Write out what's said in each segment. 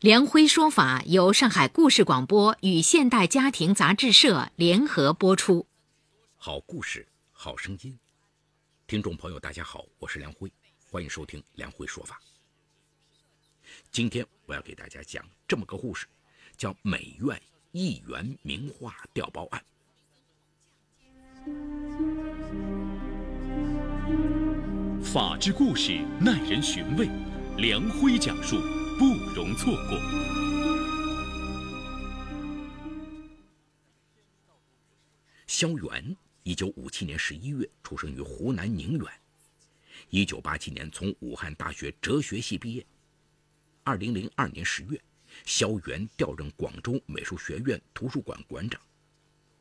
梁辉说法由上海故事广播与现代家庭杂志社联合播出。好故事，好声音。听众朋友，大家好，我是梁辉，欢迎收听梁辉说法。今天我要给大家讲这么个故事，叫美院一元名画调包案。法治故事耐人寻味，梁辉讲述。不容错过。萧元，一九五七年十一月出生于湖南宁远，一九八七年从武汉大学哲学系毕业。二零零二年十月，萧元调任广州美术学院图书馆馆长，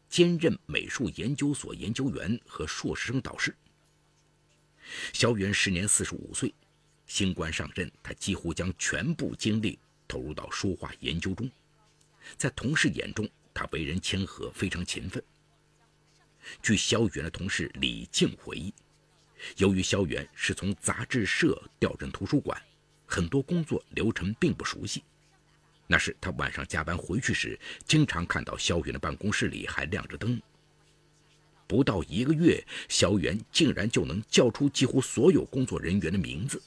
兼任美术研究所研究员和硕士生导师。萧元时年四十五岁。新官上任，他几乎将全部精力投入到书画研究中。在同事眼中，他为人谦和，非常勤奋。据萧元的同事李静回忆，由于萧元是从杂志社调任图书馆，很多工作流程并不熟悉。那时他晚上加班回去时，经常看到萧元的办公室里还亮着灯。不到一个月，萧元竟然就能叫出几乎所有工作人员的名字。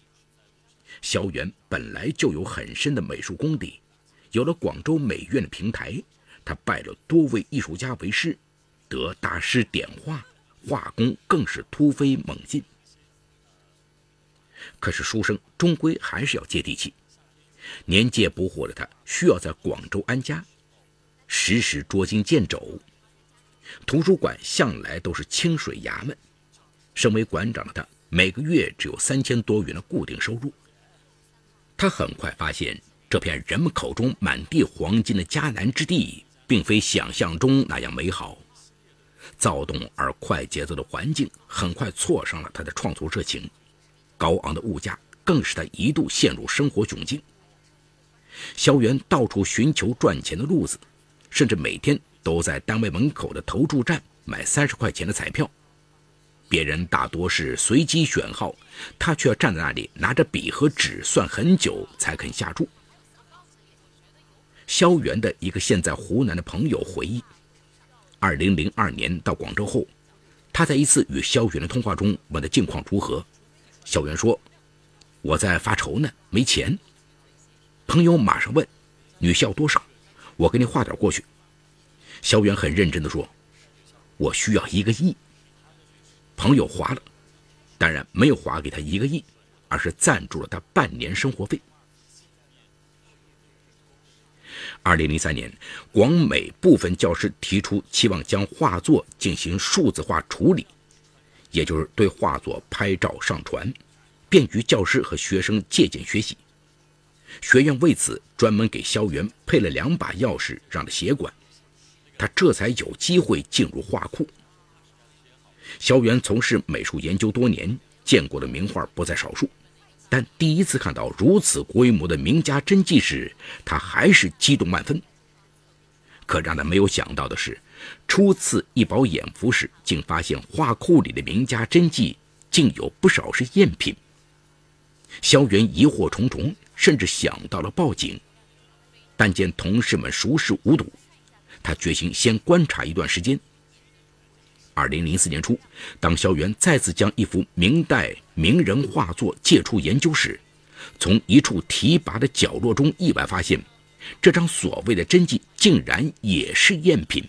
萧元本来就有很深的美术功底，有了广州美院的平台，他拜了多位艺术家为师，得大师点画，画工更是突飞猛进。可是书生终归还是要接地气，年届不惑的他需要在广州安家，时时捉襟见肘。图书馆向来都是清水衙门，身为馆长的他每个月只有三千多元的固定收入。他很快发现，这片人们口中满地黄金的迦南之地，并非想象中那样美好。躁动而快节奏的环境很快挫伤了他的创作热情，高昂的物价更使他一度陷入生活窘境。萧元到处寻求赚钱的路子，甚至每天都在单位门口的投注站买三十块钱的彩票。别人大多是随机选号，他却要站在那里拿着笔和纸算很久才肯下注。萧元的一个现在湖南的朋友回忆，二零零二年到广州后，他在一次与萧元的通话中问他近况如何，萧元说：“我在发愁呢，没钱。”朋友马上问：“你需要多少？我给你划点过去。”萧元很认真地说：“我需要一个亿。”朋友划了，当然没有划给他一个亿，而是赞助了他半年生活费。二零零三年，广美部分教师提出期望将画作进行数字化处理，也就是对画作拍照上传，便于教师和学生借鉴学习。学院为此专门给肖元配了两把钥匙，让他协管，他这才有机会进入画库。萧元从事美术研究多年，见过的名画不在少数，但第一次看到如此规模的名家真迹时，他还是激动万分。可让他没有想到的是，初次一饱眼福时，竟发现画库里的名家真迹竟有不少是赝品。萧元疑惑重重，甚至想到了报警，但见同事们熟视无睹，他决心先观察一段时间。二零零四年初，当萧元再次将一幅明代名人画作借出研究时，从一处提拔的角落中意外发现，这张所谓的真迹竟然也是赝品。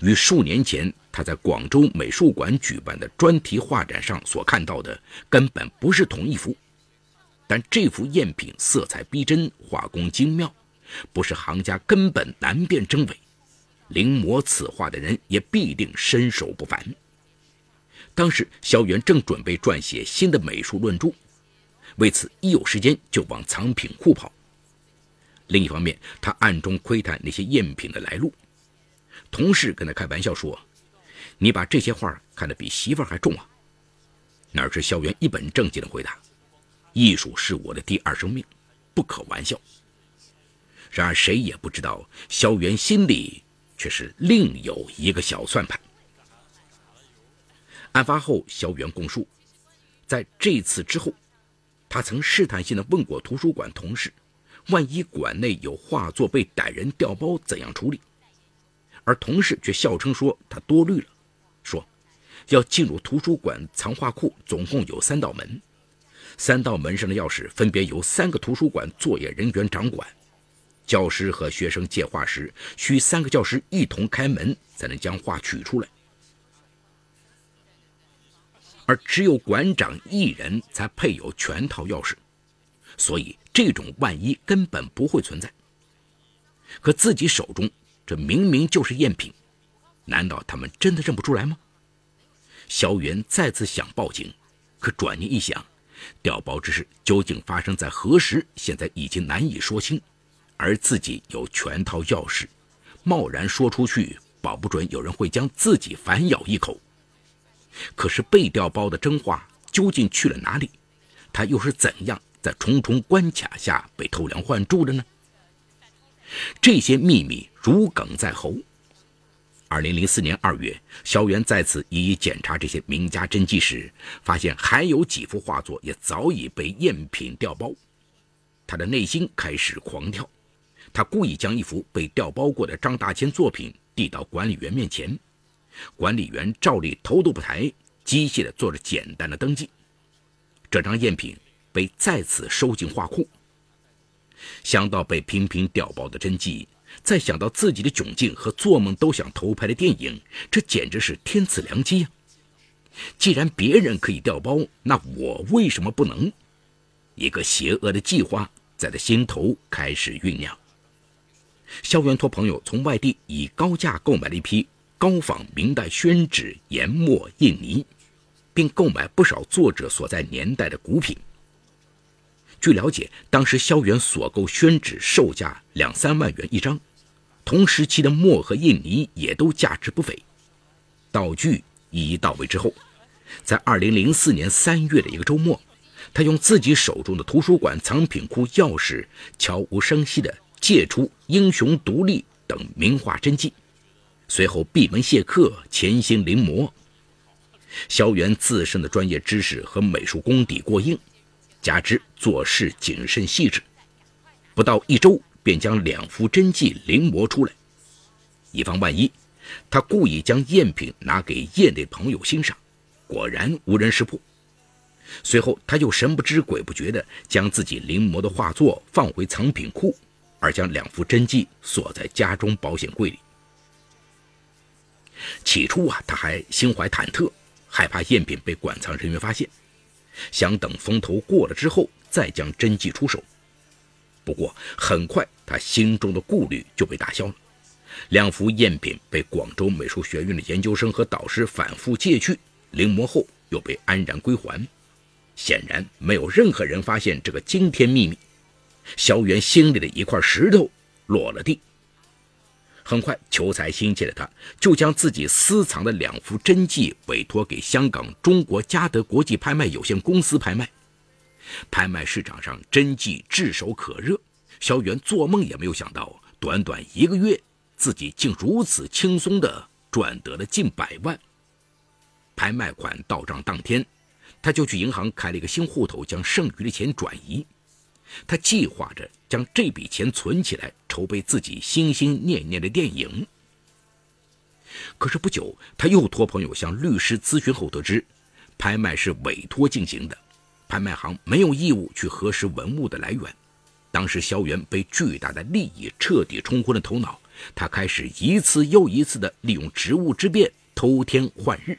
与数年前他在广州美术馆举办的专题画展上所看到的根本不是同一幅，但这幅赝品色彩逼真，画工精妙，不是行家根本难辨真伪。临摹此画的人也必定身手不凡。当时，萧元正准备撰写新的美术论著，为此一有时间就往藏品库跑。另一方面，他暗中窥探那些赝品的来路。同事跟他开玩笑说：“你把这些画看得比媳妇还重啊？”哪知萧元一本正经的回答：“艺术是我的第二生命，不可玩笑。”然而谁也不知道，萧元心里却是另有一个小算盘。案发后，萧元供述，在这次之后，他曾试探性的问过图书馆同事，万一馆内有画作被歹人调包，怎样处理？而同事却笑称说他多虑了，说。要进入图书馆藏画库，总共有三道门，三道门上的钥匙分别由三个图书馆作业人员掌管。教师和学生借画时，需三个教师一同开门，才能将画取出来。而只有馆长一人才配有全套钥匙，所以这种万一根本不会存在。可自己手中这明明就是赝品，难道他们真的认不出来吗？萧元再次想报警，可转念一想，调包之事究竟发生在何时，现在已经难以说清。而自己有全套钥匙，贸然说出去，保不准有人会将自己反咬一口。可是被调包的真话究竟去了哪里？他又是怎样在重重关卡下被偷梁换柱的呢？这些秘密如鲠在喉。二零零四年二月，萧元再次一一检查这些名家真迹时，发现还有几幅画作也早已被赝品调包。他的内心开始狂跳，他故意将一幅被调包过的张大千作品递到管理员面前，管理员照例头都不抬，机械地做着简单的登记。这张赝品被再次收进画库。想到被频频调包的真迹。再想到自己的窘境和做梦都想偷拍的电影，这简直是天赐良机呀！既然别人可以调包，那我为什么不能？一个邪恶的计划在他心头开始酝酿。萧元托朋友从外地以高价购买了一批高仿明代宣纸、研墨、印泥，并购买不少作者所在年代的古品。据了解，当时萧元所购宣纸售价两三万元一张，同时期的墨和印泥也都价值不菲。道具一一到位之后，在二零零四年三月的一个周末，他用自己手中的图书馆藏品库钥匙，悄无声息地借出《英雄独立》等名画真迹，随后闭门谢客，潜心临摹。萧元自身的专业知识和美术功底过硬。加之做事谨慎细致，不到一周便将两幅真迹临摹出来。以防万一，他故意将赝品拿给业内朋友欣赏，果然无人识破。随后，他又神不知鬼不觉地将自己临摹的画作放回藏品库，而将两幅真迹锁在家中保险柜里。起初啊，他还心怀忐忑，害怕赝品被馆藏人员发现。想等风头过了之后再将真迹出手，不过很快他心中的顾虑就被打消了。两幅赝品被广州美术学院的研究生和导师反复借去临摹后，又被安然归还。显然没有任何人发现这个惊天秘密。萧元心里的一块石头落了地。很快，求财心切的他，就将自己私藏的两幅真迹委托给香港中国嘉德国际拍卖有限公司拍卖。拍卖市场上真迹炙手可热，萧元做梦也没有想到，短短一个月，自己竟如此轻松地赚得了近百万。拍卖款到账当天，他就去银行开了一个新户头，将剩余的钱转移。他计划着将这笔钱存起来，筹备自己心心念念的电影。可是不久，他又托朋友向律师咨询后得知，拍卖是委托进行的，拍卖行没有义务去核实文物的来源。当时萧元被巨大的利益彻底冲昏了头脑，他开始一次又一次地利用职务之便偷天换日。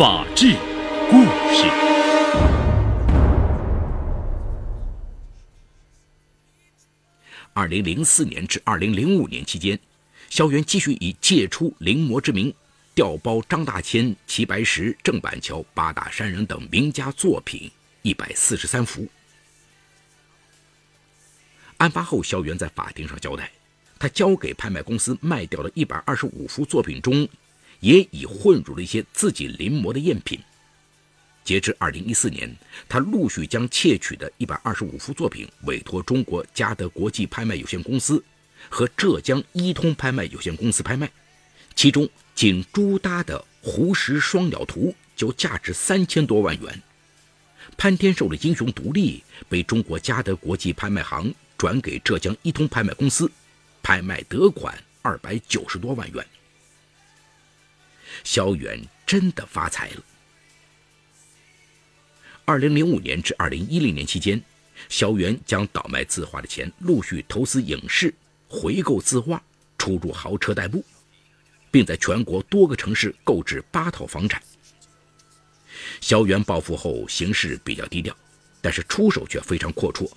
法治故事。二零零四年至二零零五年期间，萧元继续以借出临摹之名，调包张大千、齐白石、郑板桥、八大山人等名家作品一百四十三幅。案发后，萧元在法庭上交代，他交给拍卖公司卖掉的一百二十五幅作品中，也已混入了一些自己临摹的赝品。截至二零一四年，他陆续将窃取的一百二十五幅作品委托中国嘉德国际拍卖有限公司和浙江一通拍卖有限公司拍卖，其中仅朱耷的《湖石双鸟图》就价值三千多万元。潘天寿的《英雄独立》被中国嘉德国际拍卖行。转给浙江一通拍卖公司，拍卖得款二百九十多万元。萧远真的发财了。二零零五年至二零一零年期间，萧元将倒卖字画的钱陆续投资影视、回购字画、出入豪车代步，并在全国多个城市购置八套房产。萧元暴富后行事比较低调，但是出手却非常阔绰。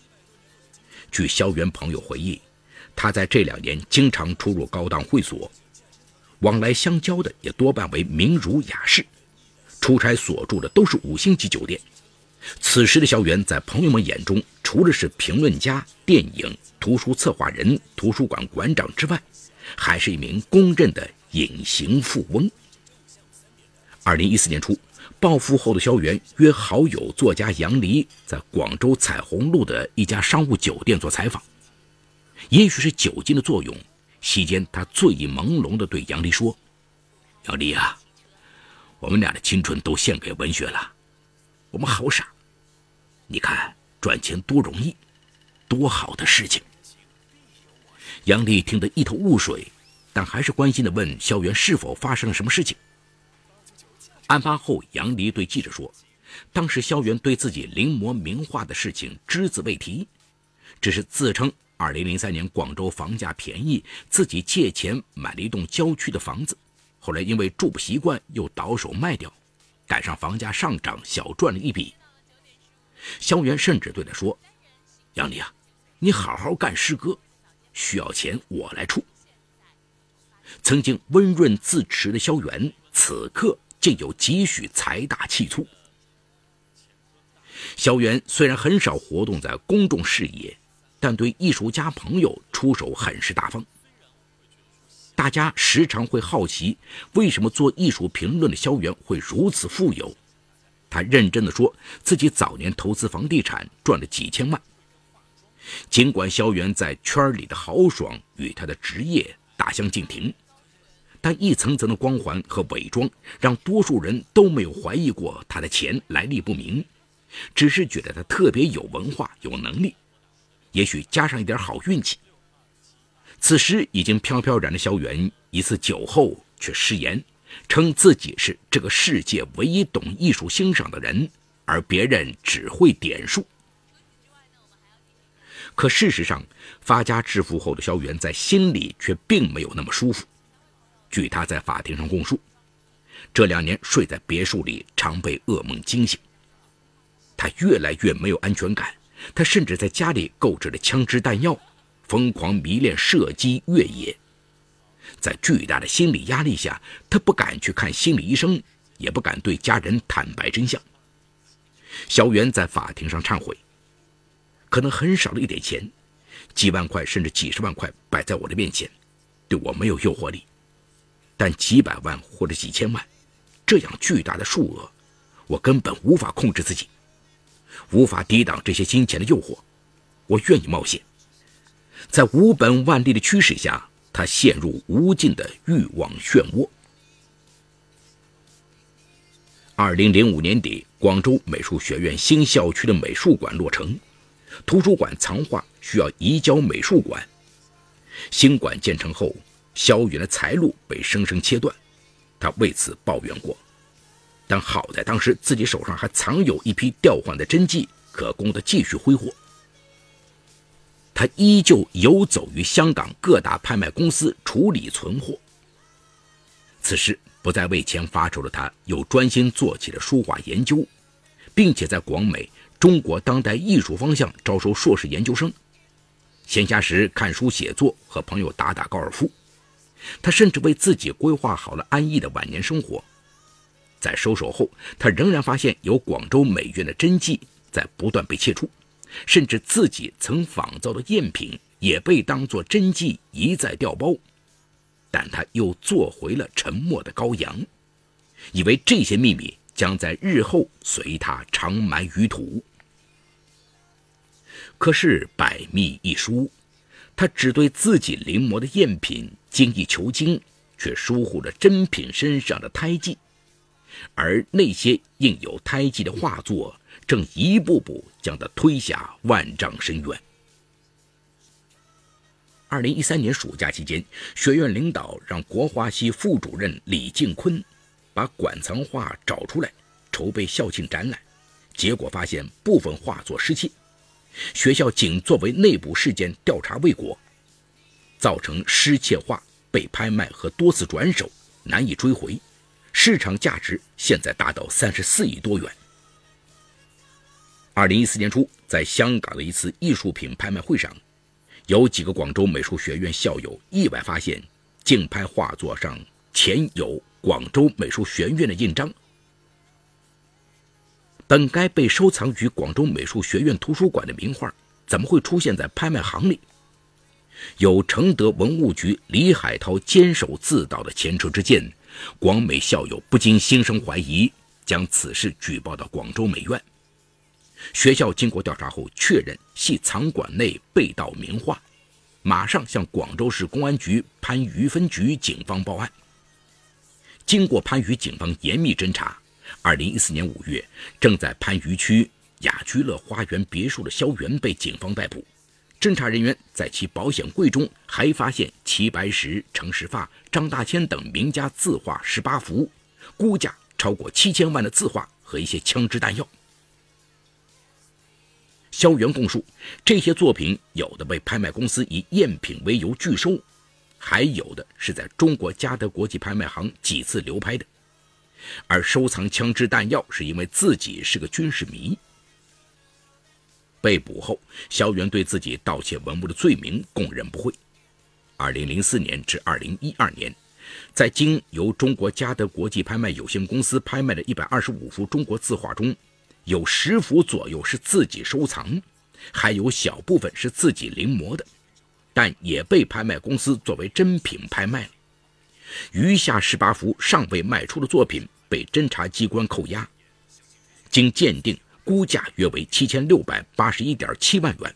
据萧元朋友回忆，他在这两年经常出入高档会所，往来相交的也多半为名儒雅士，出差所住的都是五星级酒店。此时的萧元在朋友们眼中，除了是评论家、电影、图书策划人、图书馆馆长之外，还是一名公认的隐形富翁。二零一四年初。暴富后的萧元约好友作家杨黎在广州彩虹路的一家商务酒店做采访。也许是酒精的作用，席间他醉意朦胧地对杨丽说：“杨丽啊，我们俩的青春都献给文学了，我们好傻。你看赚钱多容易，多好的事情。”杨丽听得一头雾水，但还是关心地问萧元是否发生了什么事情。案发后，杨丽对记者说：“当时萧元对自己临摹名画的事情只字未提，只是自称2003年广州房价便宜，自己借钱买了一栋郊区的房子，后来因为住不习惯又倒手卖掉，赶上房价上涨，小赚了一笔。”萧元甚至对他说：“杨丽啊，你好好干诗歌，需要钱我来出。”曾经温润自持的萧元，此刻。竟有几许财大气粗。萧元虽然很少活动在公众视野，但对艺术家朋友出手很是大方。大家时常会好奇，为什么做艺术评论的萧元会如此富有？他认真的说自己早年投资房地产赚了几千万。尽管萧元在圈里的豪爽与他的职业大相径庭。但一层层的光环和伪装，让多数人都没有怀疑过他的钱来历不明，只是觉得他特别有文化、有能力，也许加上一点好运气。此时已经飘飘然的萧元，一次酒后却失言，称自己是这个世界唯一懂艺术欣赏的人，而别人只会点数。可事实上，发家致富后的萧元在心里却并没有那么舒服。据他在法庭上供述，这两年睡在别墅里，常被噩梦惊醒。他越来越没有安全感，他甚至在家里购置了枪支弹药，疯狂迷恋射击越野。在巨大的心理压力下，他不敢去看心理医生，也不敢对家人坦白真相。小袁在法庭上忏悔：“可能很少的一点钱，几万块甚至几十万块摆在我的面前，对我没有诱惑力。”但几百万或者几千万，这样巨大的数额，我根本无法控制自己，无法抵挡这些金钱的诱惑。我愿意冒险，在无本万利的驱使下，他陷入无尽的欲望漩涡。二零零五年底，广州美术学院新校区的美术馆落成，图书馆藏画需要移交美术馆。新馆建成后。萧远的财路被生生切断，他为此抱怨过，但好在当时自己手上还藏有一批调换的真迹，可供他继续挥霍。他依旧游走于香港各大拍卖公司处理存货。此时不再为钱发愁的他，又专心做起了书画研究，并且在广美中国当代艺术方向招收硕士研究生。闲暇时看书写作，和朋友打打高尔夫。他甚至为自己规划好了安逸的晚年生活。在收手后，他仍然发现有广州美院的真迹在不断被切出，甚至自己曾仿造的赝品也被当作真迹一再调包。但他又做回了沉默的羔羊，以为这些秘密将在日后随他长埋于土。可是百密一疏，他只对自己临摹的赝品精益求精，却疏忽了真品身上的胎记。而那些印有胎记的画作，正一步步将他推下万丈深渊。二零一三年暑假期间，学院领导让国画系副主任李敬坤把馆藏画找出来，筹备校庆展览。结果发现部分画作失窃，学校仅作为内部事件调查未果，造成失窃画被拍卖和多次转手，难以追回。市场价值现在达到三十四亿多元。二零一四年初，在香港的一次艺术品拍卖会上，有几个广州美术学院校友意外发现，竞拍画作上前有广州美术学院的印章。本该被收藏于广州美术学院图书馆的名画，怎么会出现在拍卖行里？有承德文物局李海涛坚守自盗的前车之鉴。广美校友不禁心生怀疑，将此事举报到广州美院。学校经过调查后，确认系藏馆内被盗名画，马上向广州市公安局番禺分局警方报案。经过番禺警方严密侦查，2014年5月，正在番禺区雅居乐花园别墅的萧元被警方逮捕。侦查人员在其保险柜中还发现齐白石、程时发、张大千等名家字画十八幅，估价超过七千万的字画和一些枪支弹药。萧元供述，这些作品有的被拍卖公司以赝品为由拒收，还有的是在中国嘉德国际拍卖行几次流拍的。而收藏枪支弹药是因为自己是个军事迷。被捕后，萧元对自己盗窃文物的罪名供认不讳。二零零四年至二零一二年，在经由中国嘉德国际拍卖有限公司拍卖的一百二十五幅中国字画中，有十幅左右是自己收藏，还有小部分是自己临摹的，但也被拍卖公司作为真品拍卖了。余下十八幅尚未卖出的作品被侦查机关扣押，经鉴定。估价约为七千六百八十一点七万元。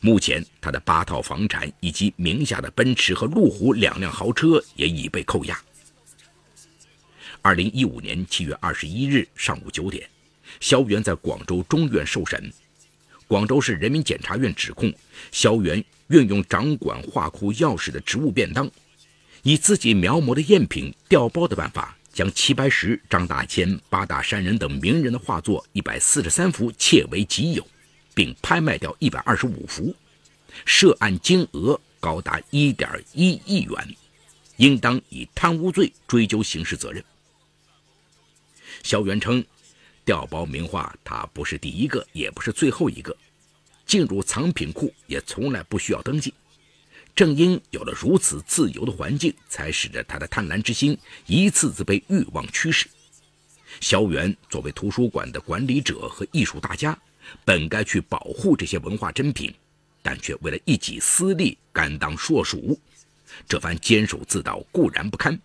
目前，他的八套房产以及名下的奔驰和路虎两辆豪车也已被扣押。二零一五年七月二十一日上午九点，萧元在广州中院受审。广州市人民检察院指控萧元运用掌管画库钥匙的职务便当，以自己描摹的赝品调包的办法。将齐白石、张大千、八大山人等名人的画作一百四十三幅窃为己有，并拍卖掉一百二十五幅，涉案金额高达一点一亿元，应当以贪污罪追究刑事责任。萧元称，调包名画他不是第一个，也不是最后一个，进入藏品库也从来不需要登记。正因有了如此自由的环境，才使得他的贪婪之心一次次被欲望驱使。萧元作为图书馆的管理者和艺术大家，本该去保护这些文化珍品，但却为了一己私利，甘当硕鼠。这番坚守自盗固然不堪，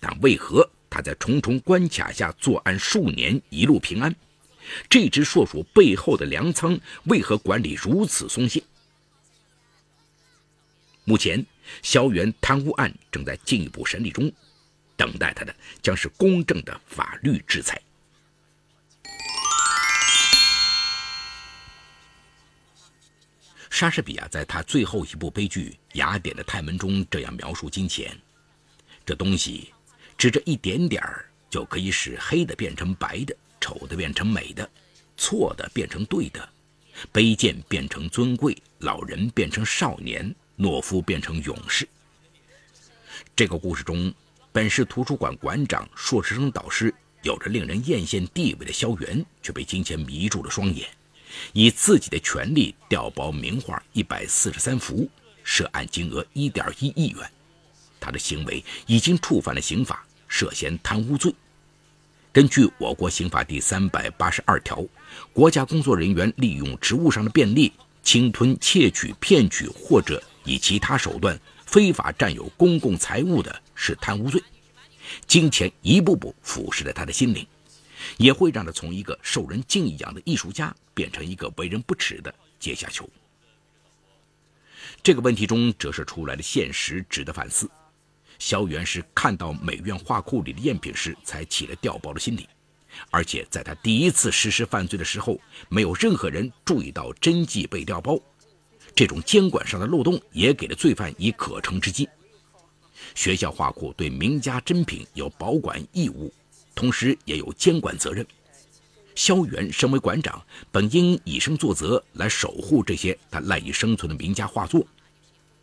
但为何他在重重关卡下作案数年，一路平安？这只硕鼠背后的粮仓为何管理如此松懈？目前，萧元贪污案正在进一步审理中，等待他的将是公正的法律制裁。莎士比亚在他最后一部悲剧《雅典的泰门》中这样描述金钱：这东西，只这一点点儿，就可以使黑的变成白的，丑的变成美的，错的变成对的，卑贱变成尊贵，老人变成少年，懦夫变成勇士。这个故事中，本市图书馆馆长、硕士生导师，有着令人艳羡地位的萧元，却被金钱迷住了双眼，以自己的权力调包名画一百四十三幅，涉案金额一点一亿元。他的行为已经触犯了刑法，涉嫌贪污罪。根据我国刑法第三百八十二条，国家工作人员利用职务上的便利，侵吞、窃取、骗取或者以其他手段非法占有公共财物的，是贪污罪。金钱一步步腐蚀了他的心灵，也会让他从一个受人敬仰的艺术家变成一个为人不齿的阶下囚。这个问题中折射出来的现实值得反思。萧元是看到美院画库里的赝品时，才起了调包的心理，而且在他第一次实施犯罪的时候，没有任何人注意到真迹被调包，这种监管上的漏洞也给了罪犯以可乘之机。学校画库对名家珍品有保管义务，同时也有监管责任。萧元身为馆长，本应以身作则来守护这些他赖以生存的名家画作，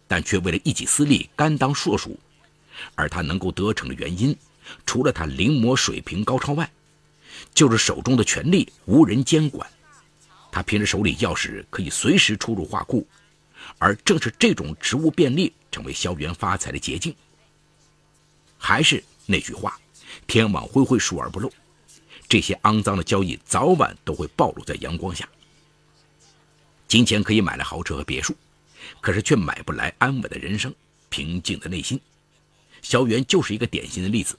但却为了一己私利，甘当硕鼠。而他能够得逞的原因，除了他临摹水平高超外，就是手中的权力无人监管。他凭着手里钥匙，可以随时出入画库，而正是这种职务便利，成为萧元发财的捷径。还是那句话，天网恢恢，疏而不漏。这些肮脏的交易，早晚都会暴露在阳光下。金钱可以买来豪车和别墅，可是却买不来安稳的人生、平静的内心。萧元就是一个典型的例子，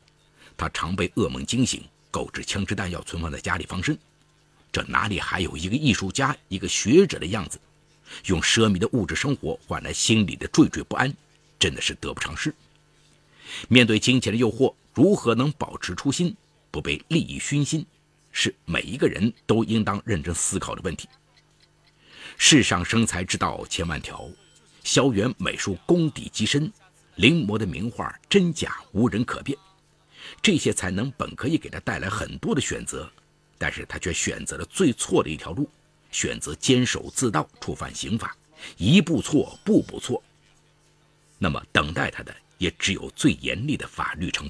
他常被噩梦惊醒，购置枪支弹药存放在家里防身。这哪里还有一个艺术家、一个学者的样子？用奢靡的物质生活换来心里的惴惴不安，真的是得不偿失。面对金钱的诱惑，如何能保持初心，不被利益熏心，是每一个人都应当认真思考的问题。世上生财之道千万条，萧元美术功底极深。临摹的名画真假无人可辨，这些才能本可以给他带来很多的选择，但是他却选择了最错的一条路，选择坚守自盗，触犯刑法，一步错，步步错。那么等待他的也只有最严厉的法律惩罚。